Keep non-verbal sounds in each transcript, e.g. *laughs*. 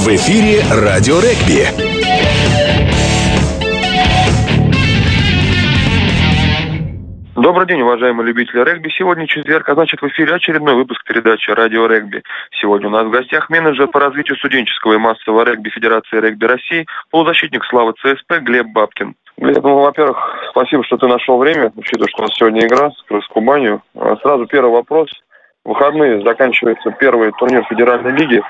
В эфире «Радио Регби». Добрый день, уважаемые любители регби. Сегодня четверг, а значит в эфире очередной выпуск передачи «Радио регби». Сегодня у нас в гостях менеджер по развитию студенческого и массового регби Федерации регби России, полузащитник Славы ЦСП Глеб Бабкин. Глеб, ну, во-первых, спасибо, что ты нашел время, учитывая, что у нас сегодня игра с Крыс-Кубанью. А сразу первый вопрос. В выходные заканчивается первый турнир Федеральной лиги.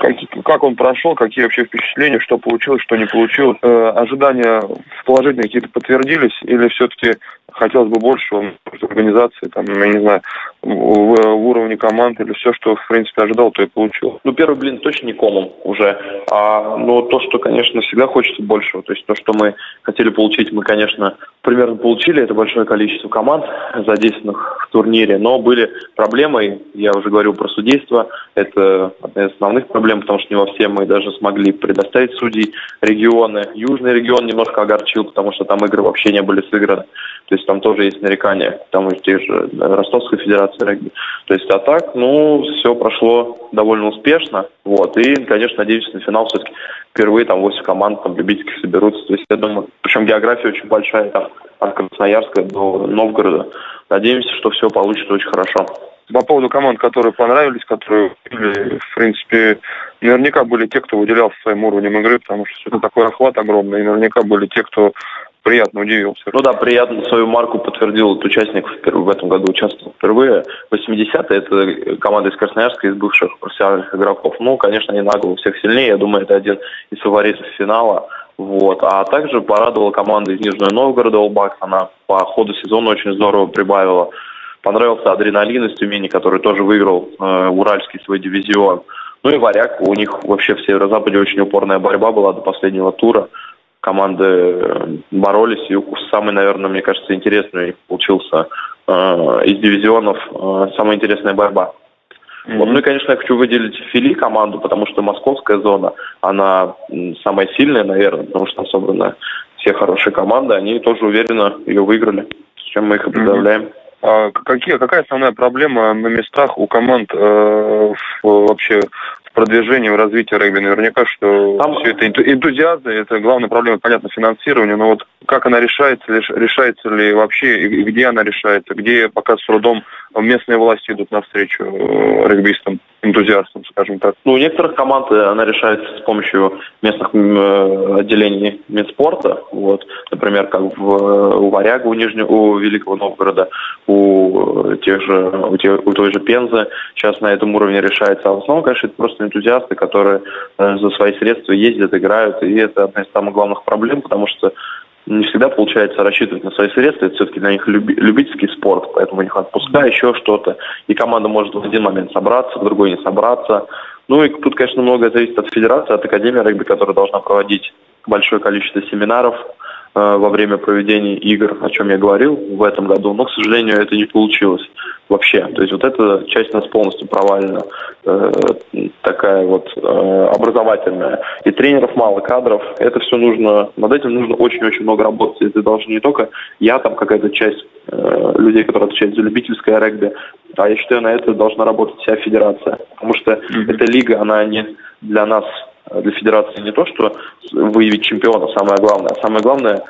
Как, как он прошел, какие вообще впечатления, что получилось, что не получилось? Э, ожидания положительные какие-то подтвердились или все-таки хотелось бы больше организации, там, я не знаю, в, в уровне команд или все, что, в принципе, ожидал, то и получил. Ну, первый блин точно не комом уже. А, но то, что, конечно, всегда хочется большего. То есть то, что мы хотели получить, мы, конечно, примерно получили. Это большое количество команд, задействованных в турнире. Но были проблемы, я уже говорил про судейство. Это одна из основных проблем, потому что не во все мы даже смогли предоставить судей регионы. Южный регион немножко огорчил, потому что там игры вообще не были сыграны. То есть там тоже есть нарекания, там и тех же Ростовской Федерации регби. То есть, а так, ну, все прошло довольно успешно. Вот. И, конечно, надеюсь, на финал все-таки впервые там 8 команд там любительских соберутся. То есть, я думаю, причем география очень большая, там, от Красноярска до Новгорода. Надеемся, что все получится очень хорошо. По поводу команд, которые понравились, которые, в принципе, наверняка были те, кто выделялся своим уровнем игры, потому что это такой охват огромный, и наверняка были те, кто приятно удивился. Ну да, приятно свою марку подтвердил этот участник в этом году участвовал впервые. 80-е это команда из Красноярска, из бывших профессиональных игроков. Ну, конечно, они нагло всех сильнее. Я думаю, это один из фаворитов финала. Вот. А также порадовала команда из Нижнего Новгорода Олбакс. Она по ходу сезона очень здорово прибавила. Понравился адреналин из Тюмени, который тоже выиграл э, уральский свой дивизион. Ну и варяг, у них вообще в Северо-Западе очень упорная борьба была до последнего тура команды э, боролись, и самый, наверное, мне кажется, интересный получился э, из дивизионов э, самая интересная борьба. Mm-hmm. Вот. Ну и, конечно, я хочу выделить Фили команду, потому что московская зона, она самая сильная, наверное, потому что там собраны все хорошие команды, они тоже уверенно ее выиграли, с чем мы их и поздравляем. Mm-hmm. А какие, какая основная проблема на местах у команд э, в, вообще продвижении, в развитии регби. Наверняка, что Там... все это энтузиазм, это главная проблема, понятно, финансирование, но вот как она решается, решается ли вообще, и где она решается, где пока с трудом местные власти идут навстречу э, регбистам, энтузиастам, скажем так. Ну, у некоторых команд э, она решается с помощью местных э, отделений медспорта, вот, например, как в, у Варяга, у Нижнего, у Великого Новгорода, у тех же, у, тех, у той же Пензы, сейчас на этом уровне решается, а в основном, конечно, это просто энтузиасты, которые за свои средства ездят, играют, и это одна из самых главных проблем, потому что не всегда получается рассчитывать на свои средства. Это все-таки на них люби, любительский спорт, поэтому у них отпуска, еще что-то. И команда может в один момент собраться, в другой не собраться. Ну и тут, конечно, многое зависит от федерации, от Академии регби, которая должна проводить большое количество семинаров, во время проведения игр, о чем я говорил в этом году, но, к сожалению, это не получилось вообще. То есть вот эта часть у нас полностью провалена, э, такая вот э, образовательная. И тренеров мало, кадров. Это все нужно, над этим нужно очень-очень много работать. Это должен не только я, там какая-то часть э, людей, которые отвечают за любительское регби, а я считаю, на это должна работать вся федерация. Потому что mm-hmm. эта лига, она не для нас для федерации не то, что выявить чемпиона, самое главное, а самое главное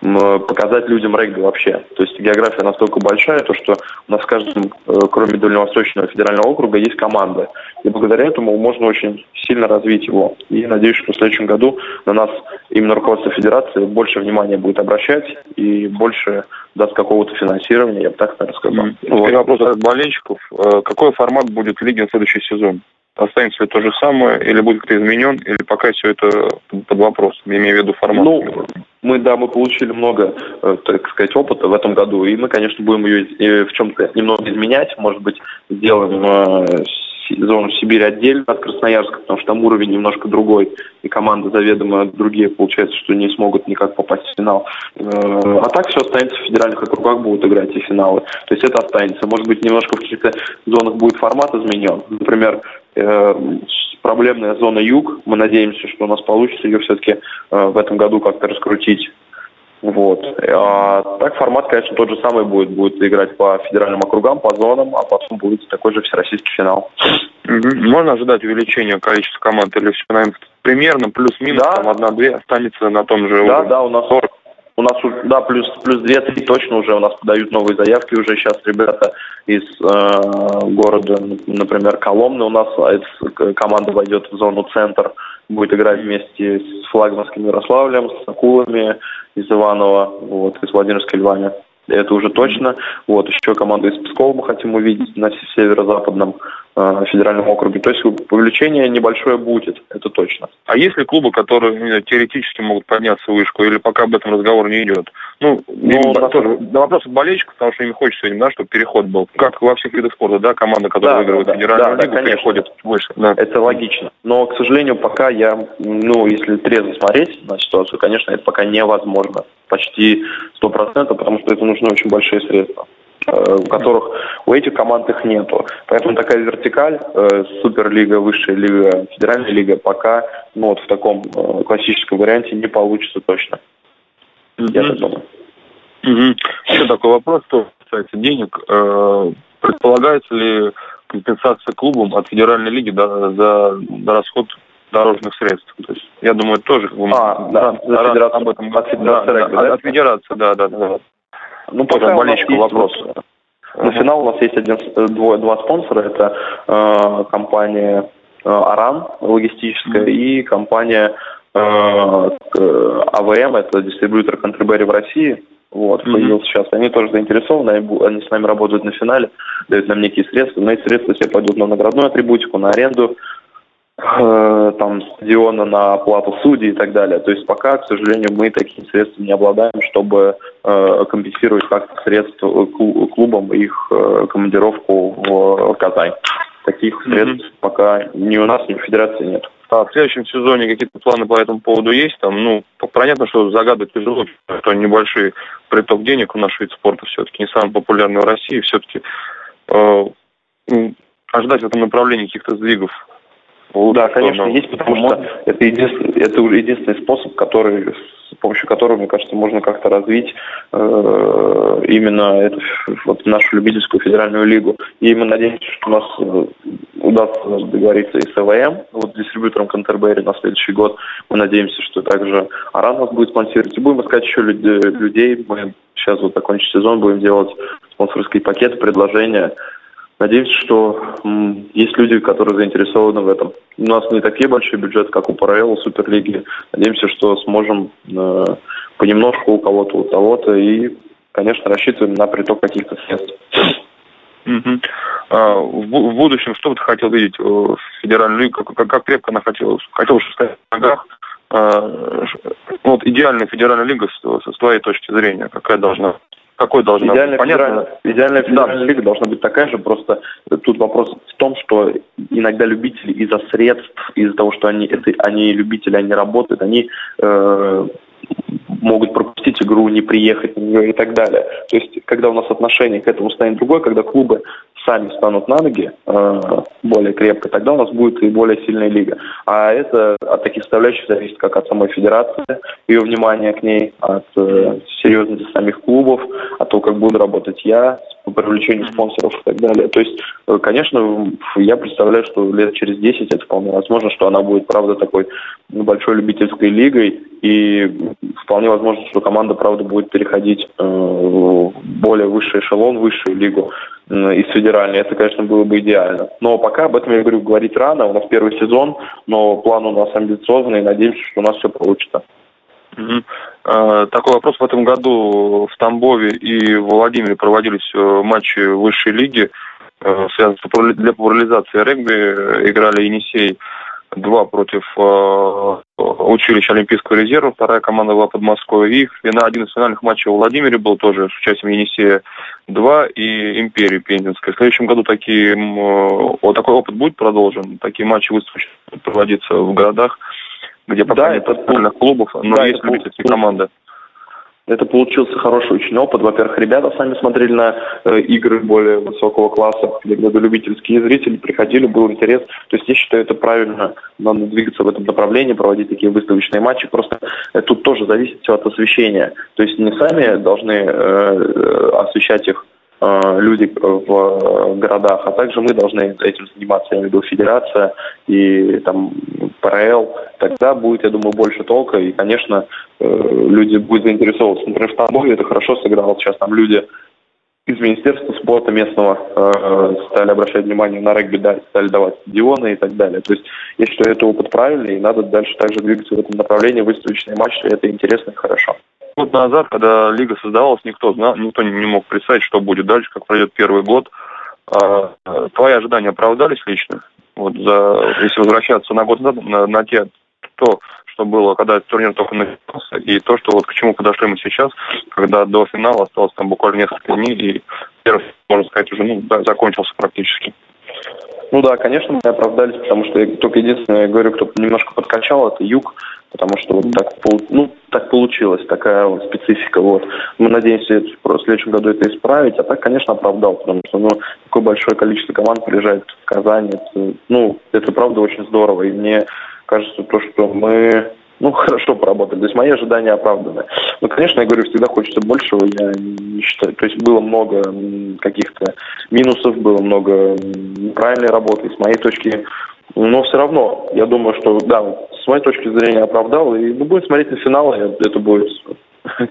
показать людям регби вообще. То есть география настолько большая, то что у нас в каждом, э, кроме Дальневосточного федерального округа, есть команда. И благодаря этому можно очень сильно развить его. И надеюсь, что в следующем году на нас именно руководство федерации больше внимания будет обращать и больше даст какого-то финансирования, я бы так, наверное, сказал. Mm. Ну, вот. вопрос от болельщиков. Э, какой формат будет лиги на следующий сезон? Останется ли то же самое, или будет как-то изменен, или пока все это под вопросом, я имею в виду формат? Ну, мы, да, мы получили много, э, так сказать, опыта в этом году, и мы, конечно, будем ее э, в чем-то немного изменять, может быть, сделаем зону Сибирь отдельно от Красноярска, потому что там уровень немножко другой, и команды заведомо другие, получается, что не смогут никак попасть в финал. Э, а так все останется в федеральных округах, будут играть и финалы. То есть это останется. Может быть, немножко в каких-то зонах будет формат изменен. Например, э, проблемная зона юг, мы надеемся, что у нас получится ее все-таки э, в этом году как-то раскрутить Вот. А так формат, конечно, тот же самый будет. Будет играть по федеральным округам, по зонам, а потом будет такой же всероссийский финал. Можно ожидать увеличения количества команд или все, наверное, примерно плюс-минус, да. там одна-две останется на том же Да, уровне. да, у нас 40. У нас, да, плюс, плюс 2-3 точно уже у нас подают новые заявки уже сейчас ребята из э, города, например, Коломны у нас а команда войдет в зону центр, будет играть вместе с флагманским Ярославлем, с Акулами из Иванова, вот, из Владимирской Львани это уже точно. Вот, еще команду из Пскова мы хотим увидеть на северо-западном э, федеральном округе. То есть увеличение небольшое будет, это точно. А есть ли клубы, которые теоретически могут подняться в вышку, или пока об этом разговор не идет? Ну, ну на, тоже, на вопрос болельщиков, потому что им хочется, да, чтобы переход был. Как во всех видах спорта, да, команда, которая да, выигрывает да, федеральную да, лигу, да, переходит выше. Да. Это логично. Но, к сожалению, пока я, ну, если трезво смотреть на ситуацию, конечно, это пока невозможно. Почти сто процентов, потому что это нужны очень большие средства э, у которых у этих команд их нету. Поэтому такая вертикаль, э, суперлига, высшая лига, федеральная лига пока ну, вот в таком э, классическом варианте не получится точно. Mm-hmm. Я так думаю. Mm-hmm. Еще такой вопрос, что касается денег. Э, предполагается ли компенсация клубам от федеральной лиги за, расход дорожных средств. То есть, я думаю, тоже как бы, а, да, за об этом от федерации, да, да, от федерации, да, да, да. Ну, пока болельщику вопрос. На финал у нас есть один, двое, два спонсора. Это э, компания э, Аран логистическая mm-hmm. и компания э, АВМ, это дистрибьютор Контрибери в России. Вот, mm-hmm. появился сейчас. Они тоже заинтересованы, они с нами работают на финале, дают нам некие средства, но эти средства все пойдут на наградную атрибутику, на аренду, э, там, стадиона, на оплату судей и так далее. То есть пока, к сожалению, мы такими средствами не обладаем, чтобы э, компенсировать как-то средства клубам их э, командировку в Казань. Таких средств mm-hmm. пока ни у нас, ни у Федерации нет. А в следующем сезоне какие-то планы по этому поводу есть? Там, ну, понятно, что загадывать тяжело, что небольшой приток денег у нашего вид спорта все-таки не самый популярный в России. Все-таки э, ну, ожидать в этом направлении каких-то сдвигов да, конечно, есть, потому что это единственный, это единственный способ, который, с помощью которого, мне кажется, можно как-то развить э, именно эту, вот, нашу любительскую федеральную лигу. И мы надеемся, что у нас э, удастся договориться и с ЭВМ, вот дистрибьютором Кантербери на следующий год. Мы надеемся, что также Аран нас будет спонсировать. И будем искать еще людей. Мы сейчас вот закончим сезон, будем делать спонсорские пакеты, предложения. Надеюсь, что есть люди, которые заинтересованы в этом. У нас не такие большие бюджеты, как у ПРЛ, Суперлиги. Надеемся, что сможем э, понемножку у кого-то, у того-то и, конечно, рассчитываем на приток каких-то средств. Угу. А, в, будущем что бы ты хотел видеть в федеральную лигу? Как, как крепко она хотела, хотела стоять на ногах? А, вот идеальная федеральная лига с, с твоей точки зрения, какая должна какой должна идеальная быть? Понятно? Идеальная федеральная да. лига должна быть такая же, просто тут вопрос в том, что иногда любители из-за средств, из-за того, что они, это, они любители, они работают, они э, могут пропустить игру, не приехать на нее и так далее. То есть, когда у нас отношение к этому станет другое, когда клубы сами станут на ноги э, более крепко, тогда у нас будет и более сильная лига. А это от таких составляющих зависит как от самой федерации, ее внимания к ней, от э, серьезности самих клубов, от того, как буду работать я, по привлечению спонсоров и так далее. То есть, э, конечно, я представляю, что лет через 10 это вполне возможно, что она будет, правда, такой большой любительской лигой, и вполне возможно, что команда, правда, будет переходить э, в более высший эшелон, высшую лигу из федеральной. Это, конечно, было бы идеально. Но пока об этом, я говорю, говорить рано. У нас первый сезон, но план у нас амбициозный, надеемся, что у нас все получится. Угу. Такой вопрос. В этом году в Тамбове и в Владимире проводились э, матчи высшей лиги, э, для популяризации регби. Играли Енисей два против э, училища Олимпийского резерва, вторая команда была Подмосковье. И на один из финальных матчей в Владимире был тоже с участием Енисея 2 и Империи Пензенской. В следующем году такие, вот такой опыт будет продолжен. Такие матчи будут проводиться в городах, где пока да, нет это клубов, но да, есть любительские команды. Это получился хороший очень опыт. Во-первых, ребята сами смотрели на э, игры более высокого класса, где любительские зрители приходили, был интерес. То есть я считаю, это правильно, надо двигаться в этом направлении, проводить такие выставочные матчи. Просто э, тут тоже зависит все от освещения. То есть не сами должны э, э освещать их люди в городах, а также мы должны этим заниматься, я имею в виду федерация и там ПРЛ, тогда будет, я думаю, больше толка, и, конечно, э, люди будут заинтересовываться. Например, в Тамбове это хорошо сыграло, сейчас там люди из Министерства спорта местного э, стали обращать внимание на регби, стали давать стадионы и так далее. То есть я считаю, это опыт правильный, и надо дальше также двигаться в этом направлении, выставочные матчи, это интересно и хорошо год назад, когда лига создавалась, никто знал, никто не мог представить, что будет дальше, как пройдет первый год. А, твои ожидания оправдались лично? Вот за, если возвращаться на год назад, на, на те, то, что было, когда турнир только начался, и то, что вот к чему подошли мы сейчас, когда до финала осталось там буквально несколько дней, и первый, можно сказать, уже ну, да, закончился практически. Ну да, конечно, мы оправдались, потому что я только единственное, я говорю, кто немножко подкачал, это юг, потому что вот так, ну, так получилось, такая вот специфика. Вот. Мы надеемся в следующем году это исправить, а так, конечно, оправдал, потому что ну, такое большое количество команд приезжает в Казань. Это, ну, это правда очень здорово. И мне кажется, то, что мы ну, *laughs* хорошо поработали. То есть мои ожидания оправданы. Ну, конечно, я говорю, всегда хочется большего. Я не считаю. То есть было много каких-то минусов, было много неправильной работы. С моей точки но все равно, я думаю, что, да, с моей точки зрения оправдал. И мы будем смотреть на финал, это будет *laughs*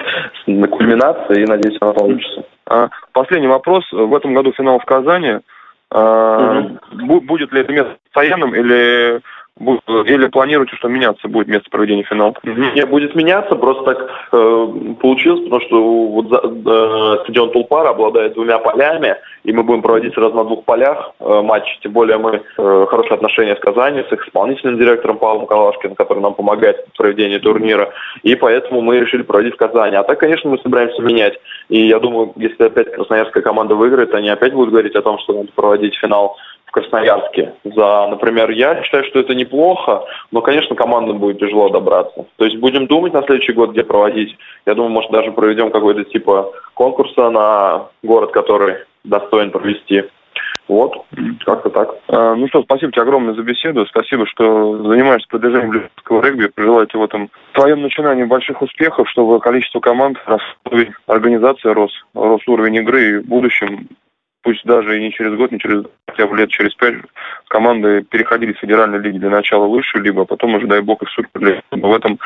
на кульминации, и, надеюсь, она получится. А, последний вопрос. В этом году финал в Казани. А, угу. Будет ли это место постоянным или или планируете, что меняться будет место проведения финала? Не, будет меняться, просто так э, получилось, потому что вот за, э, стадион Тулпара обладает двумя полями, и мы будем проводить сразу на двух полях э, матчи, тем более мы э, хорошие отношения с Казани, с их исполнительным директором Павлом Калашкиным, который нам помогает в проведении турнира, и поэтому мы решили проводить в Казани. А так, конечно, мы собираемся менять, и я думаю, если опять красноярская команда выиграет, они опять будут говорить о том, что надо проводить финал Красноярске. За, например, я считаю, что это неплохо, но, конечно, командам будет тяжело добраться. То есть будем думать на следующий год, где проводить. Я думаю, может, даже проведем какой-то типа конкурса на город, который достоин провести. Вот, как-то так. А, ну что, спасибо тебе огромное за беседу. Спасибо, что занимаешься продвижением любительского регби. Пожелаю тебе в этом в твоем начинании больших успехов, чтобы количество команд, рос уровень организации рос, рос уровень игры и в будущем пусть даже и не через год, не через хотя бы лет через пять команды переходили с федеральной лиги для начала выше, либо потом уже, дай бог, и суперлиги. В этом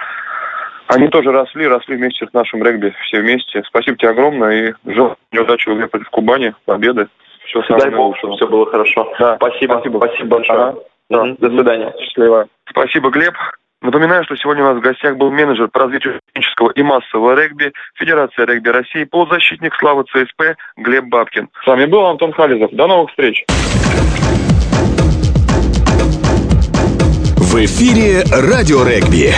они тоже росли, росли вместе с нашим регби, все вместе. Спасибо тебе огромное и желаю удачи в игре против Кубани, победы. Все самое Дай бог, чтобы все было хорошо. Да. Спасибо. Спасибо, спасибо большое. Ага. Да. До свидания. Счастливо. Спасибо, Глеб. Напоминаю, что сегодня у нас в гостях был менеджер по развитию технического и массового регби Федерации регби России, полузащитник Славы ЦСП Глеб Бабкин. С вами был Антон Хализов. До новых встреч! В эфире «Радио регби».